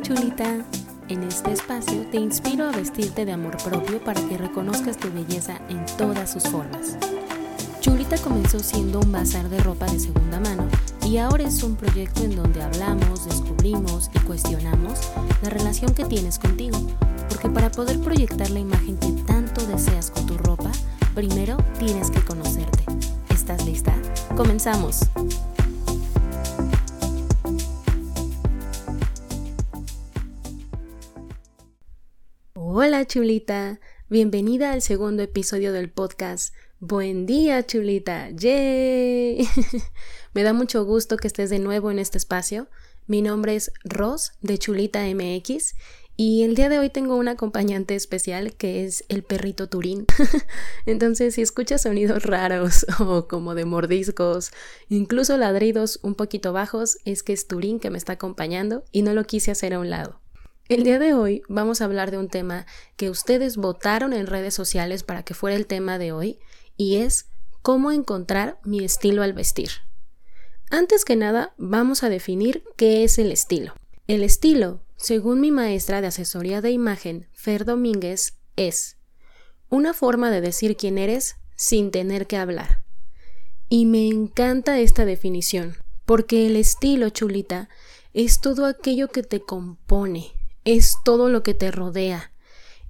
Hola chulita, en este espacio te inspiro a vestirte de amor propio para que reconozcas tu belleza en todas sus formas. Chulita comenzó siendo un bazar de ropa de segunda mano y ahora es un proyecto en donde hablamos, descubrimos y cuestionamos la relación que tienes contigo, porque para poder proyectar la imagen que tanto deseas con tu ropa, primero tienes que conocerte. ¿Estás lista? Comenzamos. Hola chulita, bienvenida al segundo episodio del podcast. Buen día chulita, ¡yay! Me da mucho gusto que estés de nuevo en este espacio. Mi nombre es Ros de Chulita MX y el día de hoy tengo un acompañante especial que es el perrito Turín. Entonces, si escuchas sonidos raros o como de mordiscos, incluso ladridos un poquito bajos, es que es Turín que me está acompañando y no lo quise hacer a un lado. El día de hoy vamos a hablar de un tema que ustedes votaron en redes sociales para que fuera el tema de hoy y es cómo encontrar mi estilo al vestir. Antes que nada, vamos a definir qué es el estilo. El estilo, según mi maestra de asesoría de imagen, Fer Domínguez, es una forma de decir quién eres sin tener que hablar. Y me encanta esta definición, porque el estilo, chulita, es todo aquello que te compone, es todo lo que te rodea,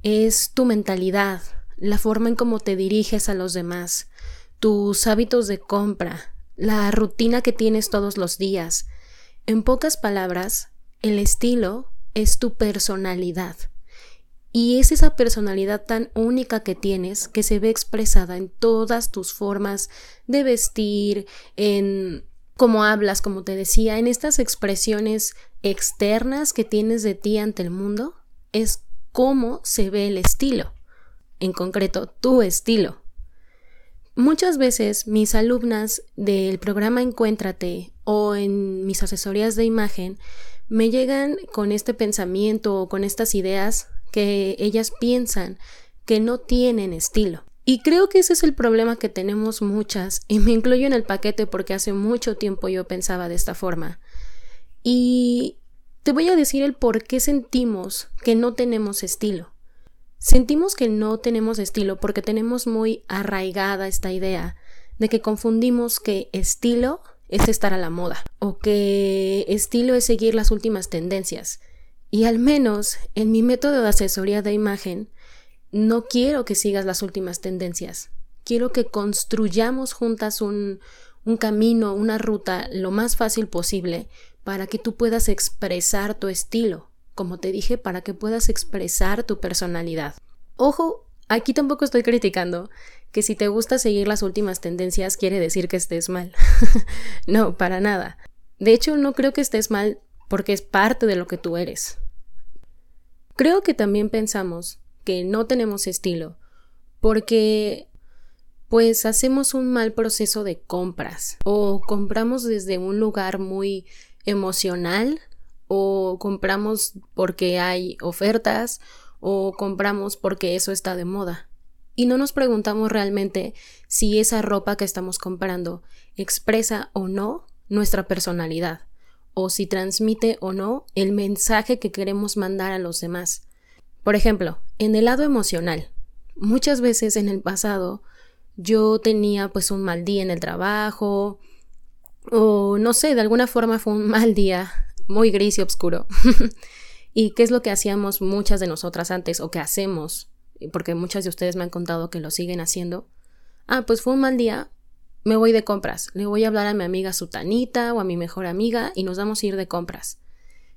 es tu mentalidad, la forma en cómo te diriges a los demás, tus hábitos de compra, la rutina que tienes todos los días. En pocas palabras, el estilo es tu personalidad. Y es esa personalidad tan única que tienes que se ve expresada en todas tus formas de vestir, en cómo hablas, como te decía, en estas expresiones externas que tienes de ti ante el mundo, es cómo se ve el estilo. En concreto, tu estilo. Muchas veces mis alumnas del programa Encuéntrate o en mis asesorías de imagen me llegan con este pensamiento o con estas ideas que ellas piensan que no tienen estilo. Y creo que ese es el problema que tenemos muchas, y me incluyo en el paquete porque hace mucho tiempo yo pensaba de esta forma. Y te voy a decir el por qué sentimos que no tenemos estilo. Sentimos que no tenemos estilo porque tenemos muy arraigada esta idea de que confundimos que estilo es estar a la moda o que estilo es seguir las últimas tendencias. Y al menos en mi método de asesoría de imagen, no quiero que sigas las últimas tendencias. Quiero que construyamos juntas un, un camino, una ruta lo más fácil posible para que tú puedas expresar tu estilo, como te dije, para que puedas expresar tu personalidad. Ojo, aquí tampoco estoy criticando que si te gusta seguir las últimas tendencias quiere decir que estés mal. no, para nada. De hecho, no creo que estés mal porque es parte de lo que tú eres. Creo que también pensamos no tenemos estilo porque pues hacemos un mal proceso de compras o compramos desde un lugar muy emocional o compramos porque hay ofertas o compramos porque eso está de moda. Y no nos preguntamos realmente si esa ropa que estamos comprando expresa o no nuestra personalidad, o si transmite o no el mensaje que queremos mandar a los demás. Por ejemplo, en el lado emocional, muchas veces en el pasado yo tenía pues un mal día en el trabajo, o no sé, de alguna forma fue un mal día, muy gris y oscuro. ¿Y qué es lo que hacíamos muchas de nosotras antes o que hacemos? Porque muchas de ustedes me han contado que lo siguen haciendo. Ah, pues fue un mal día, me voy de compras. Le voy a hablar a mi amiga Sutanita o a mi mejor amiga y nos vamos a ir de compras.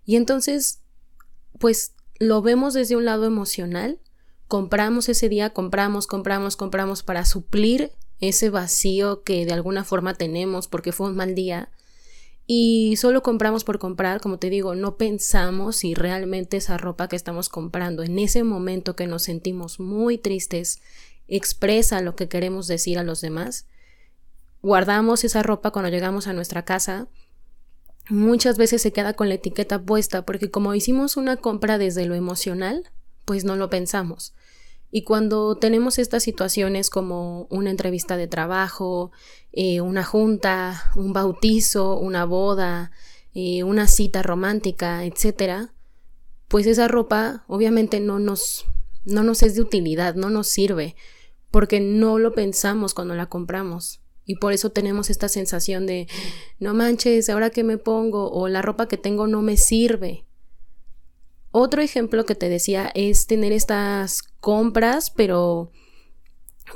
Y entonces, pues lo vemos desde un lado emocional. Compramos ese día, compramos, compramos, compramos para suplir ese vacío que de alguna forma tenemos porque fue un mal día y solo compramos por comprar, como te digo, no pensamos si realmente esa ropa que estamos comprando en ese momento que nos sentimos muy tristes expresa lo que queremos decir a los demás. Guardamos esa ropa cuando llegamos a nuestra casa. Muchas veces se queda con la etiqueta puesta porque como hicimos una compra desde lo emocional, pues no lo pensamos. Y cuando tenemos estas situaciones como una entrevista de trabajo, eh, una junta, un bautizo, una boda, eh, una cita romántica, etc., pues esa ropa obviamente no nos, no nos es de utilidad, no nos sirve, porque no lo pensamos cuando la compramos. Y por eso tenemos esta sensación de, no manches, ahora que me pongo o la ropa que tengo no me sirve. Otro ejemplo que te decía es tener estas compras, pero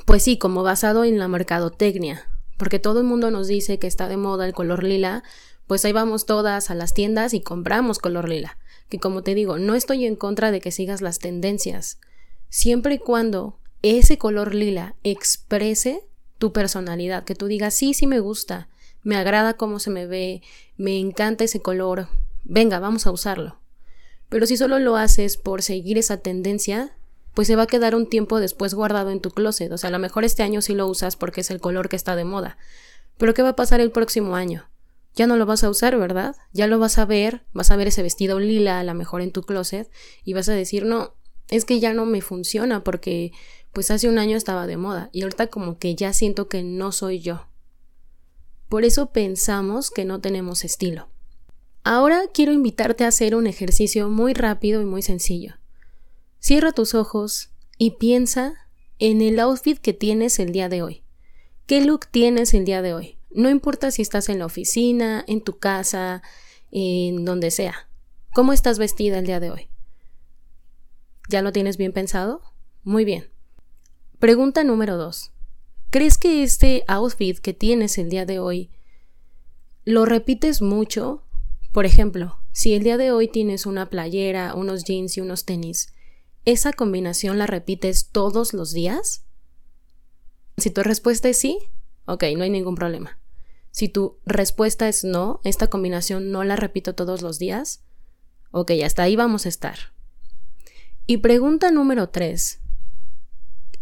pues sí, como basado en la mercadotecnia, porque todo el mundo nos dice que está de moda el color lila, pues ahí vamos todas a las tiendas y compramos color lila. Que como te digo, no estoy en contra de que sigas las tendencias, siempre y cuando ese color lila exprese tu personalidad, que tú digas, sí, sí me gusta, me agrada cómo se me ve, me encanta ese color, venga, vamos a usarlo. Pero si solo lo haces por seguir esa tendencia, pues se va a quedar un tiempo después guardado en tu closet. O sea, a lo mejor este año sí lo usas porque es el color que está de moda. Pero ¿qué va a pasar el próximo año? Ya no lo vas a usar, ¿verdad? Ya lo vas a ver, vas a ver ese vestido lila a lo mejor en tu closet y vas a decir, no, es que ya no me funciona porque pues hace un año estaba de moda y ahorita como que ya siento que no soy yo. Por eso pensamos que no tenemos estilo. Ahora quiero invitarte a hacer un ejercicio muy rápido y muy sencillo. Cierra tus ojos y piensa en el outfit que tienes el día de hoy. ¿Qué look tienes el día de hoy? No importa si estás en la oficina, en tu casa, en donde sea. ¿Cómo estás vestida el día de hoy? ¿Ya lo tienes bien pensado? Muy bien. Pregunta número 2. ¿Crees que este outfit que tienes el día de hoy lo repites mucho? Por ejemplo, si el día de hoy tienes una playera, unos jeans y unos tenis, ¿esa combinación la repites todos los días? Si tu respuesta es sí, ok, no hay ningún problema. Si tu respuesta es no, esta combinación no la repito todos los días, ok, hasta ahí vamos a estar. Y pregunta número 3.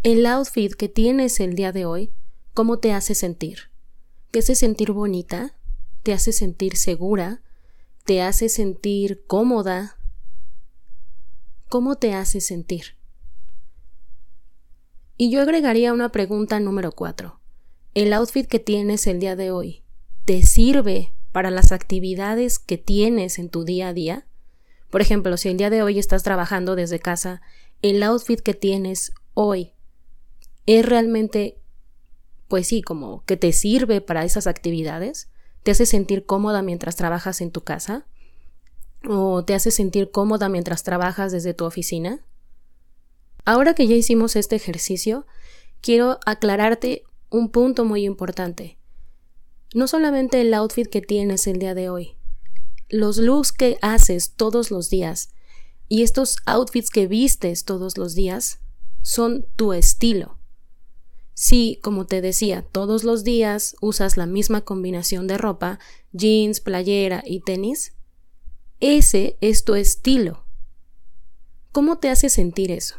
El outfit que tienes el día de hoy, ¿cómo te hace sentir? ¿Te hace sentir bonita? ¿Te hace sentir segura? ¿Te hace sentir cómoda? ¿Cómo te hace sentir? Y yo agregaría una pregunta número cuatro. ¿El outfit que tienes el día de hoy te sirve para las actividades que tienes en tu día a día? Por ejemplo, si el día de hoy estás trabajando desde casa, ¿el outfit que tienes hoy es realmente, pues sí, como que te sirve para esas actividades? ¿Te hace sentir cómoda mientras trabajas en tu casa? o te hace sentir cómoda mientras trabajas desde tu oficina? Ahora que ya hicimos este ejercicio, quiero aclararte un punto muy importante. No solamente el outfit que tienes el día de hoy, los looks que haces todos los días y estos outfits que vistes todos los días son tu estilo. Si, como te decía, todos los días usas la misma combinación de ropa, jeans, playera y tenis, ese es tu estilo. ¿Cómo te hace sentir eso?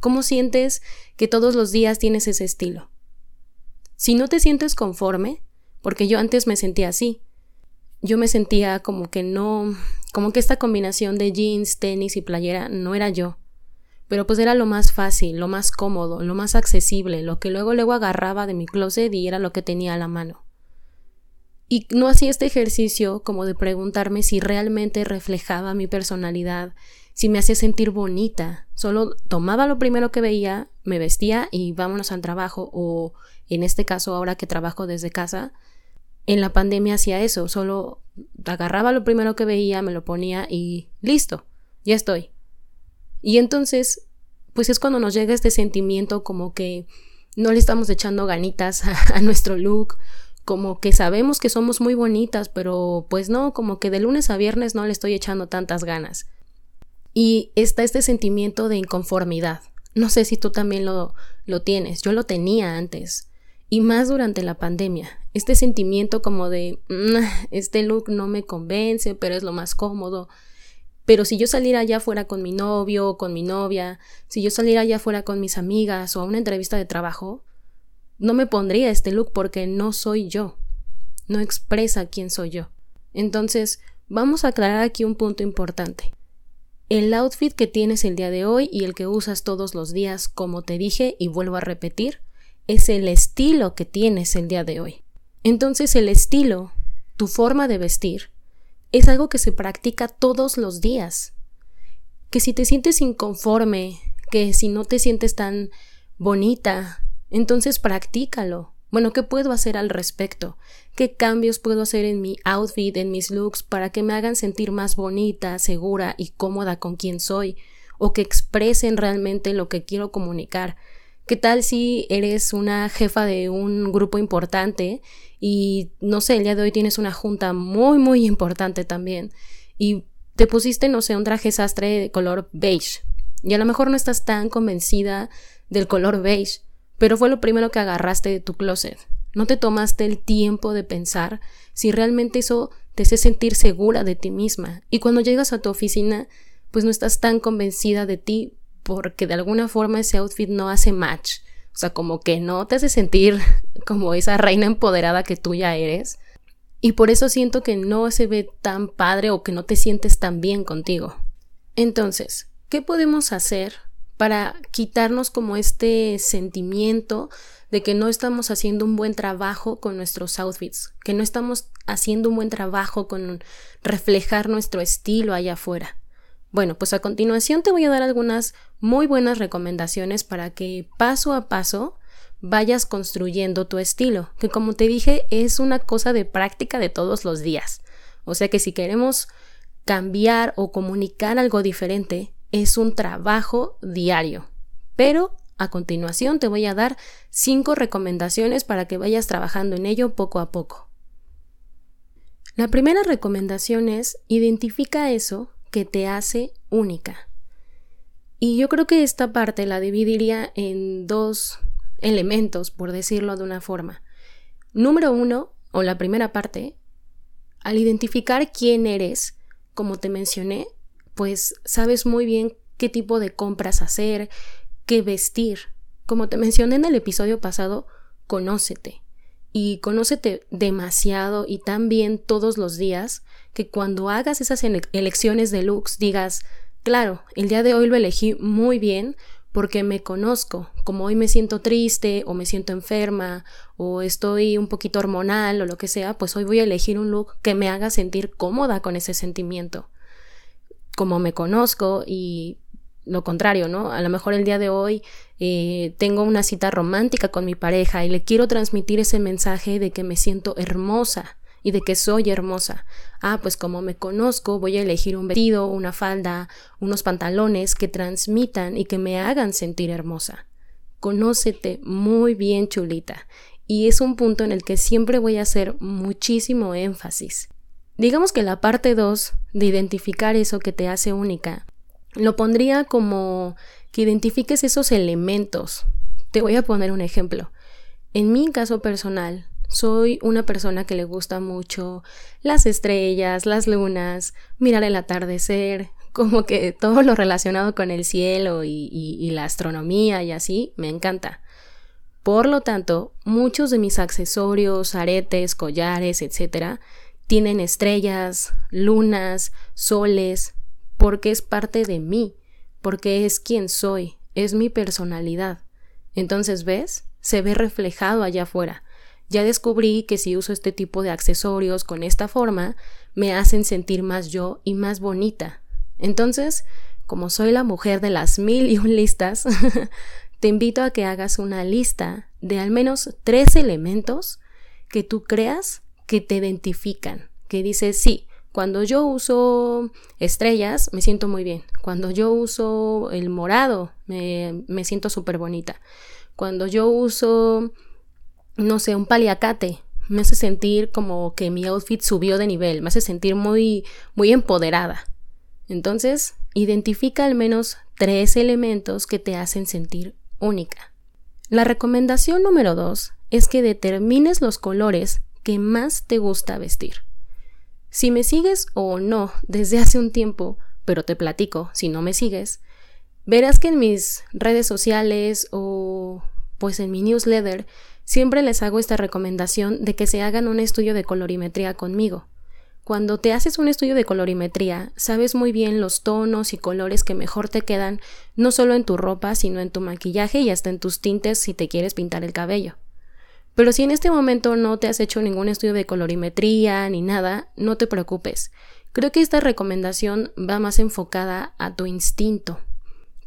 ¿Cómo sientes que todos los días tienes ese estilo? Si no te sientes conforme, porque yo antes me sentía así, yo me sentía como que no, como que esta combinación de jeans, tenis y playera no era yo. Pero pues era lo más fácil, lo más cómodo, lo más accesible, lo que luego luego agarraba de mi closet y era lo que tenía a la mano. Y no hacía este ejercicio como de preguntarme si realmente reflejaba mi personalidad, si me hacía sentir bonita. Solo tomaba lo primero que veía, me vestía y vámonos al trabajo. O en este caso, ahora que trabajo desde casa, en la pandemia hacía eso. Solo agarraba lo primero que veía, me lo ponía y listo, ya estoy. Y entonces, pues es cuando nos llega este sentimiento como que no le estamos echando ganitas a, nuestro look como que sabemos que somos muy bonitas, pero pues no, como que de lunes a viernes no le estoy echando tantas ganas. Y está este sentimiento de inconformidad. No sé si tú también lo, lo tienes, yo lo tenía antes. Y más durante la pandemia. Este sentimiento como de, mm, este look no me convence, pero es lo más cómodo. Pero si yo saliera allá fuera con mi novio o con mi novia, si yo saliera allá fuera con mis amigas o a una entrevista de trabajo, no me pondría este look porque no soy yo, no expresa quién soy yo. Entonces, vamos a aclarar aquí un punto importante. El outfit que tienes el día de hoy y el que usas todos los días, como te dije y vuelvo a repetir, es el estilo que tienes el día de hoy. Entonces el estilo, tu forma de vestir, es algo que se practica todos los días. que si te sientes inconforme, que si no te sientes tan bonita, entonces practícalo. Bueno, ¿qué puedo hacer al respecto? ¿Qué cambios puedo hacer en mi outfit, en mis looks, para que me hagan sentir más bonita, segura y cómoda con quien soy? O que expresen realmente lo que quiero comunicar. ¿Qué tal si eres una jefa de un grupo importante y no sé, el día de hoy tienes una junta muy, muy importante también y te pusiste, no sé, un traje sastre de color beige y a lo mejor no estás tan convencida del color beige, pero fue lo primero que agarraste de tu closet. No te tomaste el tiempo de pensar si realmente eso te hace sentir segura de ti misma y cuando llegas a tu oficina pues no estás tan convencida de ti porque de alguna forma ese outfit no hace match. O sea, como que no te hace sentir como esa reina empoderada que tú ya eres. Y por eso siento que no se ve tan padre o que no te sientes tan bien contigo. Entonces, ¿qué podemos hacer para quitarnos como este sentimiento de que no estamos haciendo un buen trabajo con nuestros outfits, que no estamos haciendo un buen trabajo con reflejar nuestro estilo allá afuera? Bueno, pues a continuación te voy a dar algunas muy buenas recomendaciones para que paso a paso vayas construyendo tu estilo, que como te dije es una cosa de práctica de todos los días. O sea que si queremos cambiar o comunicar algo diferente, es un trabajo diario. Pero a continuación te voy a dar cinco recomendaciones para que vayas trabajando en ello poco a poco. La primera recomendación es identifica eso que te hace única. Y yo creo que esta parte la dividiría en dos elementos, por decirlo de una forma. Número uno, o la primera parte, al identificar quién eres, como te mencioné, pues sabes muy bien qué tipo de compras hacer, qué vestir. Como te mencioné en el episodio pasado, conócete y conócete demasiado y tan bien todos los días que cuando hagas esas elecciones de looks digas, claro, el día de hoy lo elegí muy bien porque me conozco, como hoy me siento triste o me siento enferma o estoy un poquito hormonal o lo que sea, pues hoy voy a elegir un look que me haga sentir cómoda con ese sentimiento. Como me conozco y lo contrario, ¿no? A lo mejor el día de hoy eh, tengo una cita romántica con mi pareja y le quiero transmitir ese mensaje de que me siento hermosa y de que soy hermosa. Ah, pues como me conozco, voy a elegir un vestido, una falda, unos pantalones que transmitan y que me hagan sentir hermosa. Conócete muy bien, chulita. Y es un punto en el que siempre voy a hacer muchísimo énfasis. Digamos que la parte 2 de identificar eso que te hace única lo pondría como que identifiques esos elementos. Te voy a poner un ejemplo. En mi caso personal, soy una persona que le gusta mucho las estrellas, las lunas, mirar el atardecer, como que todo lo relacionado con el cielo y, la astronomía y así, me encanta. Por lo tanto, muchos de mis accesorios, aretes, collares, etcétera, tienen estrellas, lunas, soles, porque es parte de mí, porque es quien soy, es mi personalidad. Entonces, ¿ves? Se ve reflejado allá afuera. Ya descubrí que si uso este tipo de accesorios con esta forma, me hacen sentir más yo y más bonita. Entonces, como soy la mujer de las mil y un listas, te invito a que hagas una lista de al menos tres elementos que tú creas que te identifican, que dices, sí, cuando yo uso estrellas, me siento muy bien. Cuando yo uso el morado, me, siento súper bonita. Cuando yo uso, no sé, un paliacate, me hace sentir como que mi outfit subió de nivel, me hace sentir muy, muy empoderada. Entonces, identifica al menos tres elementos que te hacen sentir única. La recomendación número dos es que determines los colores que más te gusta vestir. Si me sigues o no desde hace un tiempo, pero te platico si no me sigues, verás que en mis redes sociales o pues en mi newsletter siempre les hago esta recomendación de que se hagan un estudio de colorimetría conmigo. Cuando te haces un estudio de colorimetría, sabes muy bien los tonos y colores que mejor te quedan, no solo en tu ropa, sino en tu maquillaje y hasta en tus tintes si te quieres pintar el cabello. Pero si en este momento no te has hecho ningún estudio de colorimetría ni nada, no te preocupes. Creo que esta recomendación va más enfocada a tu instinto.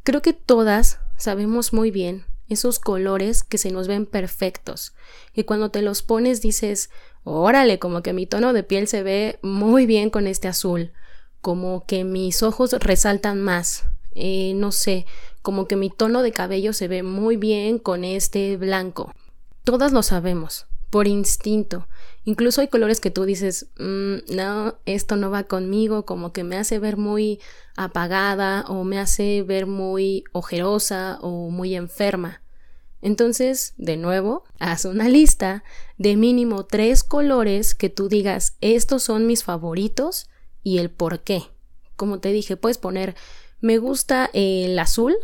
Creo que todas sabemos muy bien esos colores que se nos ven perfectos, y cuando te los pones dices, órale, como que mi tono de piel se ve muy bien con este azul, como que mis ojos resaltan más, eh, no sé, como que mi tono de cabello se ve muy bien con este blanco. Todas lo sabemos, por instinto. Incluso hay colores que tú dices, mm, no, esto no va conmigo, como que me hace ver muy apagada o me hace ver muy ojerosa o muy enferma. Entonces, de nuevo, haz una lista de mínimo tres colores que tú digas, estos son mis favoritos y el por qué. Como te dije, puedes poner, me gusta el azul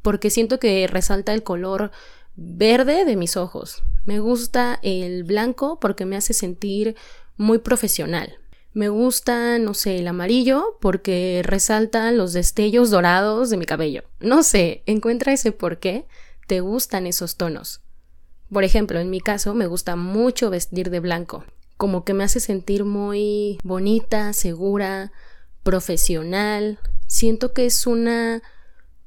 porque siento que resalta el color verde de mis ojos. Me gusta el blanco porque me hace sentir muy profesional. Me gusta, no sé, el amarillo porque resalta los destellos dorados de mi cabello. No sé, encuentra ese por qué te gustan esos tonos. Por ejemplo, en mi caso me gusta mucho vestir de blanco, como que me hace sentir muy bonita, segura, profesional. Siento que es una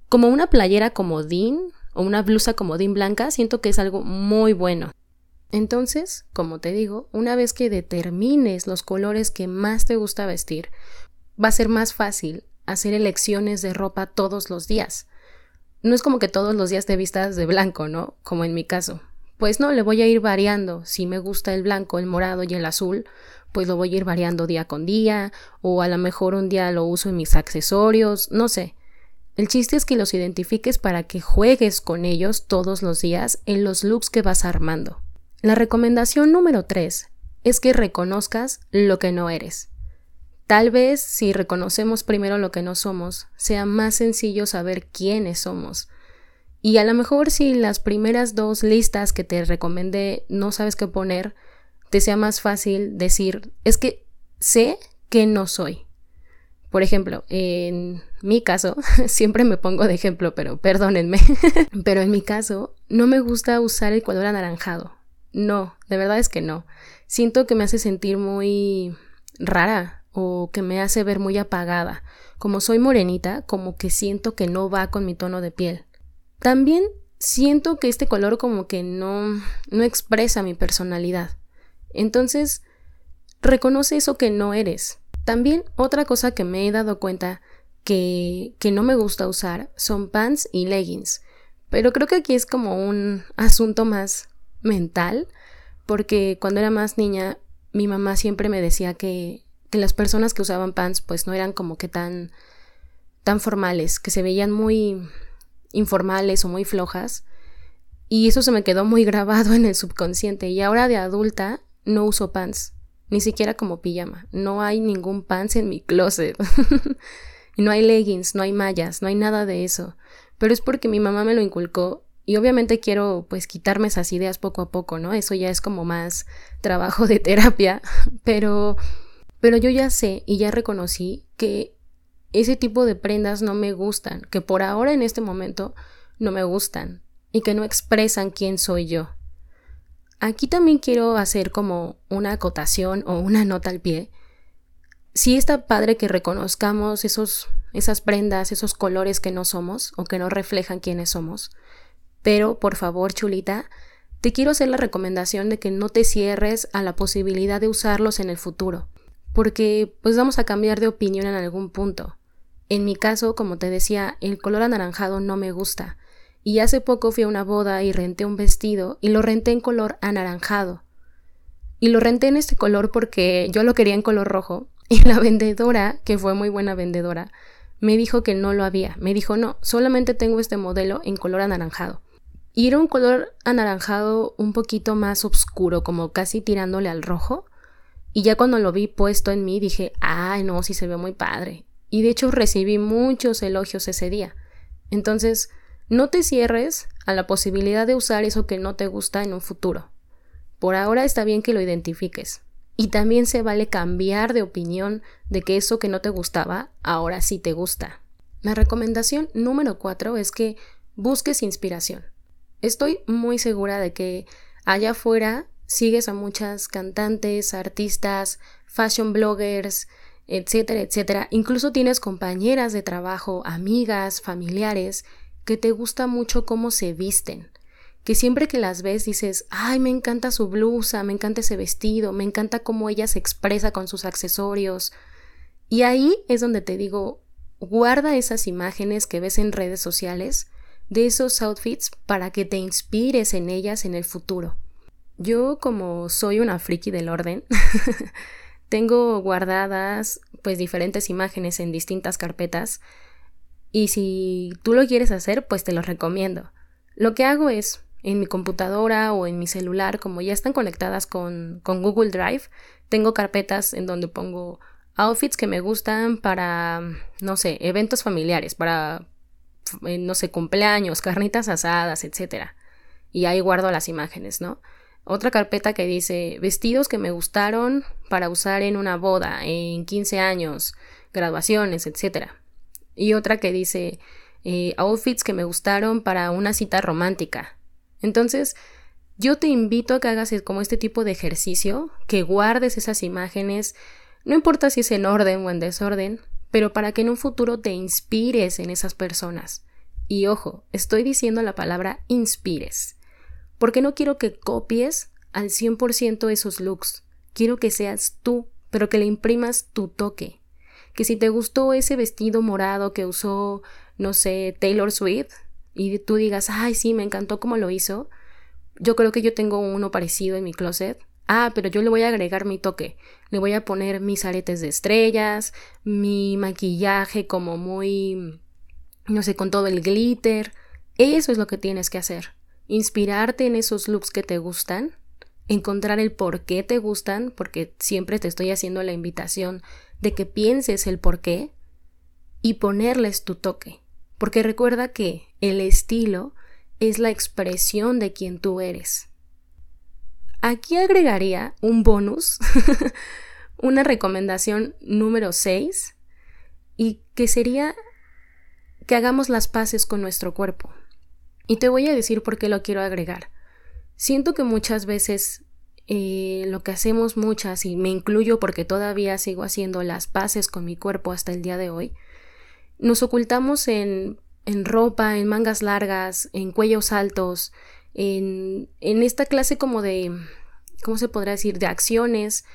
como una playera comodín o una blusa comodín blanca, siento que es algo muy bueno. Entonces, como te digo, una vez que determines los colores que más te gusta vestir, va a ser más fácil hacer elecciones de ropa todos los días. No es como que todos los días te vistas de blanco, ¿no? Como en mi caso. Pues no, le voy a ir variando. Si me gusta el blanco, el morado y el azul, pues lo voy a ir variando día con día, o a lo mejor un día lo uso en mis accesorios, no sé. El chiste es que los identifiques para que juegues con ellos todos los días en los looks que vas armando. La recomendación número 3 es que reconozcas lo que no eres. Tal vez si reconocemos primero lo que no somos, sea más sencillo saber quiénes somos. Y a lo mejor si las primeras dos listas que te recomendé no sabes qué poner, te sea más fácil decir, es que sé que no soy. Por ejemplo, en mi caso, siempre me pongo de ejemplo, pero perdónenme, pero en mi caso no me gusta usar el color anaranjado. No, de verdad es que no. Siento que me hace sentir muy rara o que me hace ver muy apagada. Como soy morenita, como que siento que no va con mi tono de piel. También siento que este color como que no no expresa mi personalidad. Entonces, reconoce eso que no eres. También otra cosa que me he dado cuenta que, no me gusta usar son pants y leggings. Pero creo que aquí es como un asunto más mental, porque cuando era más niña mi mamá siempre me decía que, que las personas que usaban pants pues no eran como que tan, tan formales, que se veían muy informales o muy flojas. Y eso se me quedó muy grabado en el subconsciente. Y ahora de adulta no uso pants ni siquiera como pijama. No hay ningún pants en mi closet. no hay leggings, no hay mallas, no hay nada de eso. Pero es porque mi mamá me lo inculcó y obviamente quiero pues quitarme esas ideas poco a poco, ¿no? Eso ya es como más trabajo de terapia, pero pero yo ya sé y ya reconocí que ese tipo de prendas no me gustan, que por ahora en este momento no me gustan y que no expresan quién soy yo. Aquí también quiero hacer como una acotación o una nota al pie. Sí está padre que reconozcamos esos, esas prendas, esos colores que no somos o que no reflejan quiénes somos. Pero, por favor, chulita, te quiero hacer la recomendación de que no te cierres a la posibilidad de usarlos en el futuro, porque pues vamos a cambiar de opinión en algún punto. En mi caso, como te decía, el color anaranjado no me gusta, y hace poco fui a una boda y renté un vestido y lo renté en color anaranjado. Y lo renté en este color porque yo lo quería en color rojo y la vendedora, que fue muy buena vendedora, me dijo que no lo había. Me dijo, no, solamente tengo este modelo en color anaranjado. Y era un color anaranjado un poquito más oscuro, como casi tirándole al rojo. Y ya cuando lo vi puesto en mí dije, ay, no, sí se ve muy padre. Y de hecho recibí muchos elogios ese día. Entonces, no te cierres a la posibilidad de usar eso que no te gusta en un futuro. Por ahora está bien que lo identifiques. Y también se vale cambiar de opinión de que eso que no te gustaba ahora sí te gusta. La recomendación número cuatro es que busques inspiración. Estoy muy segura de que allá afuera sigues a muchas cantantes, artistas, fashion bloggers, etcétera, etcétera. Incluso tienes compañeras de trabajo, amigas, familiares, que te gusta mucho cómo se visten, que siempre que las ves dices, ay, me encanta su blusa, me encanta ese vestido, me encanta cómo ella se expresa con sus accesorios. Y ahí es donde te digo, guarda esas imágenes que ves en redes sociales de esos outfits para que te inspires en ellas en el futuro. Yo como soy una friki del orden, tengo guardadas pues diferentes imágenes en distintas carpetas y si tú lo quieres hacer pues te lo recomiendo. Lo que hago es en mi computadora o en mi celular, como ya están conectadas con, con Google Drive, tengo carpetas en donde pongo outfits que me gustan para, no sé, eventos familiares, para, eh, no sé, cumpleaños, carnitas asadas, etc. Y ahí guardo las imágenes, ¿no? Otra carpeta que dice vestidos que me gustaron para usar en una boda, en 15 años, graduaciones, etc. Y otra que dice eh, outfits que me gustaron para una cita romántica. Entonces, yo te invito a que hagas como este tipo de ejercicio, que guardes esas imágenes, no importa si es en orden o en desorden, pero para que en un futuro te inspires en esas personas. Y ojo, estoy diciendo la palabra inspires porque no quiero que copies al 100% esos looks. Quiero que seas tú, pero que le imprimas tu toque. Que si te gustó ese vestido morado que usó, no sé, Taylor Swift, y tú digas, ay, sí, me encantó cómo lo hizo, yo creo que yo tengo uno parecido en mi closet. Ah, pero yo le voy a agregar mi toque. Le voy a poner mis aretes de estrellas, mi maquillaje como muy, no sé, con todo el glitter. Eso es lo que tienes que hacer inspirarte en esos looks que te gustan, encontrar el por qué te gustan, porque siempre te estoy haciendo la invitación de que pienses el por qué y ponerles tu toque. Porque recuerda que el estilo es la expresión de quien tú eres. Aquí agregaría un bonus, una recomendación número 6, y que sería que hagamos las paces con nuestro cuerpo. Y te voy a decir por qué lo quiero agregar. Siento que muchas veces eh, lo que hacemos muchas, y me incluyo porque todavía sigo haciendo las paces con mi cuerpo hasta el día de hoy, nos ocultamos en, en ropa, en mangas largas, en cuellos altos, en, en esta clase como de, ¿cómo se podrá decir?, de acciones,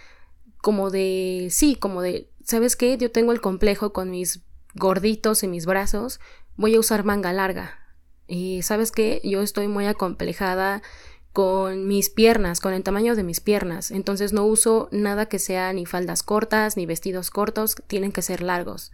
como de, sí, como de, ¿sabes qué? Yo tengo el complejo con mis gorditos en mis brazos, voy a usar manga larga. Y sabes que yo estoy muy acomplejada con mis piernas, con el tamaño de mis piernas. Entonces no uso nada que sea ni faldas cortas, ni vestidos cortos, tienen que ser largos.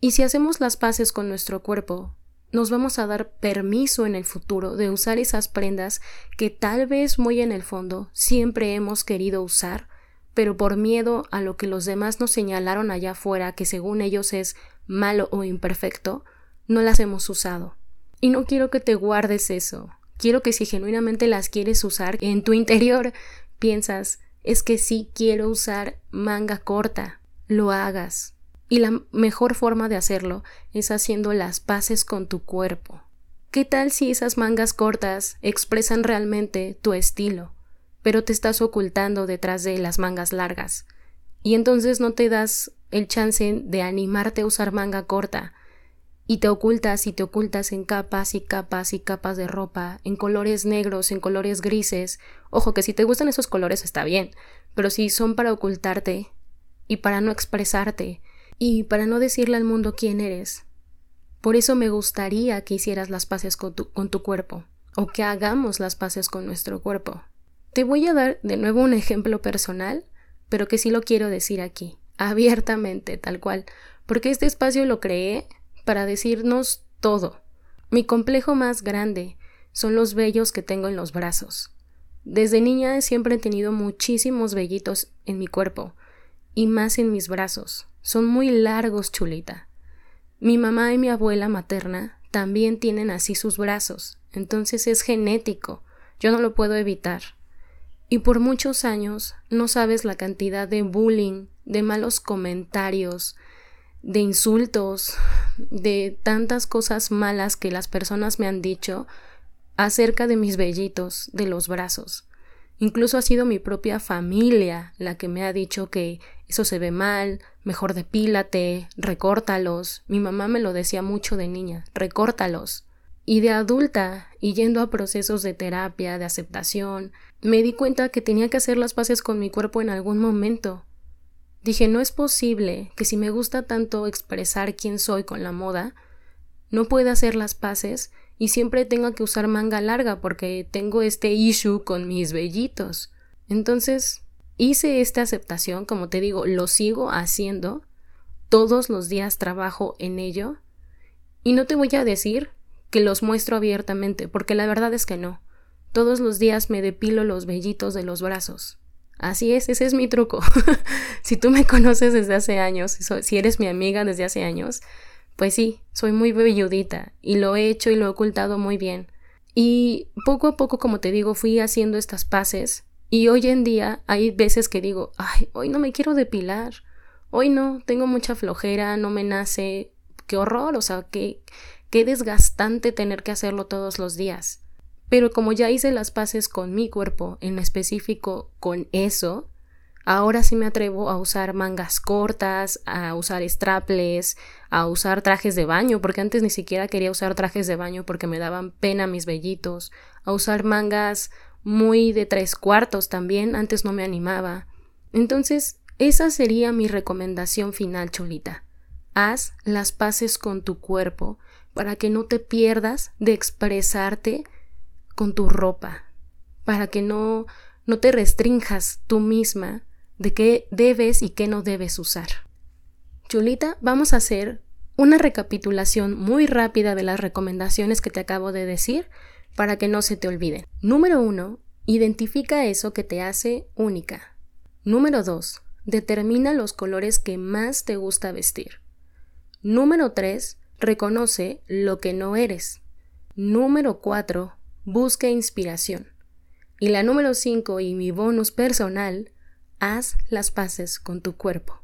Y si hacemos las paces con nuestro cuerpo, nos vamos a dar permiso en el futuro de usar esas prendas que tal vez muy en el fondo siempre hemos querido usar, pero por miedo a lo que los demás nos señalaron allá afuera que según ellos es malo o imperfecto, no las hemos usado. Y no quiero que te guardes eso. Quiero que si genuinamente las quieres usar, en tu interior piensas, es que sí quiero usar manga corta, lo hagas. Y la mejor forma de hacerlo es haciendo las paces con tu cuerpo. ¿Qué tal si esas mangas cortas expresan realmente tu estilo, pero te estás ocultando detrás de las mangas largas? Y entonces no te das el chance de animarte a usar manga corta, y te ocultas y te ocultas en capas y capas y capas de ropa, en colores negros, en colores grises. Ojo que si te gustan esos colores está bien, pero si son para ocultarte y para no expresarte y para no decirle al mundo quién eres. Por eso me gustaría que hicieras las paces con tu, con tu cuerpo, o que hagamos las paces con nuestro cuerpo. Te voy a dar de nuevo un ejemplo personal, pero que sí lo quiero decir aquí, abiertamente, tal cual, porque este espacio lo creé para decirnos todo. Mi complejo más grande son los vellos que tengo en los brazos. Desde niña siempre he tenido muchísimos vellitos en mi cuerpo, y más en mis brazos. Son muy largos, chulita. Mi mamá y mi abuela materna también tienen así sus brazos, entonces es genético, yo no lo puedo evitar. Y por muchos años no sabes la cantidad de bullying, de malos comentarios, de insultos, de tantas cosas malas que las personas me han dicho acerca de mis vellitos de los brazos. Incluso ha sido mi propia familia la que me ha dicho que eso se ve mal, mejor depílate, recórtalos. Mi mamá me lo decía mucho de niña, recórtalos. Y de adulta, y yendo a procesos de terapia, de aceptación, me di cuenta que tenía que hacer las paces con mi cuerpo en algún momento. Dije, no es posible que si me gusta tanto expresar quién soy con la moda, no pueda hacer las paces y siempre tenga que usar manga larga porque tengo este issue con mis vellitos. Entonces, hice esta aceptación, como te digo, lo sigo haciendo, todos los días trabajo en ello, y no te voy a decir que los muestro abiertamente, porque la verdad es que no. Todos los días me depilo los vellitos de los brazos. Así es, ese es mi truco. si tú me conoces desde hace años, si eres mi amiga desde hace años, pues sí, soy muy velludita y lo he hecho y lo he ocultado muy bien. Y poco a poco, como te digo, fui haciendo estas paces y hoy en día hay veces que digo, ay, hoy no me quiero depilar, hoy no, tengo mucha flojera, no me nace, qué horror, o sea, qué, Qué desgastante tener que hacerlo todos los días. Pero como ya hice las paces con mi cuerpo, en específico con eso, ahora sí me atrevo a usar mangas cortas, a usar straples, a usar trajes de baño, porque antes ni siquiera quería usar trajes de baño porque me daban pena mis vellitos, a usar mangas muy de tres cuartos también, antes no me animaba. Entonces, esa sería mi recomendación final, chulita. Haz las paces con tu cuerpo para que no te pierdas de expresarte con tu ropa, para que no, no te restrinjas tú misma de qué debes y qué no debes usar. Chulita, vamos a hacer una recapitulación muy rápida de las recomendaciones que te acabo de decir para que no se te olviden. Número uno, identifica eso que te hace única. Número dos, determina los colores que más te gusta vestir. Número tres, Reconoce lo que no eres. Número 4. Busca inspiración. Y la número 5 y mi bonus personal, haz las paces con tu cuerpo.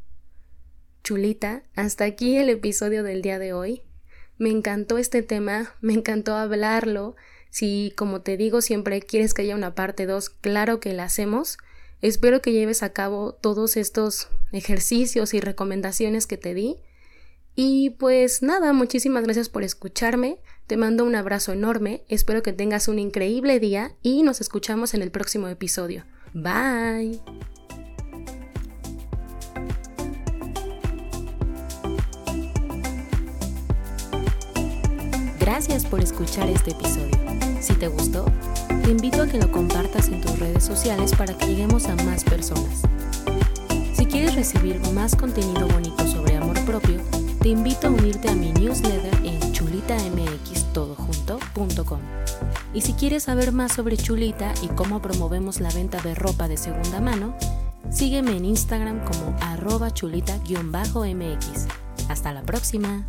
Chulita, hasta aquí el episodio del día de hoy. Me encantó este tema, me encantó hablarlo. Si, como te digo, siempre quieres que haya una parte 2, claro que la hacemos. Espero que lleves a cabo todos estos ejercicios y recomendaciones que te di y pues nada, muchísimas gracias por escucharme. Te mando un abrazo enorme. Espero que tengas un increíble día y nos escuchamos en el próximo episodio. Bye. Gracias por escuchar este episodio. Si te gustó, te invito a que lo compartas en tus redes sociales para que lleguemos a más personas. Si quieres recibir más contenido bonito sobre te invito a unirte a mi newsletter en chulitamxtodojunto.com. Y si quieres saber más sobre Chulita y cómo promovemos la venta de ropa de segunda mano, sígueme en Instagram como arroba chulita-mx. Hasta la próxima.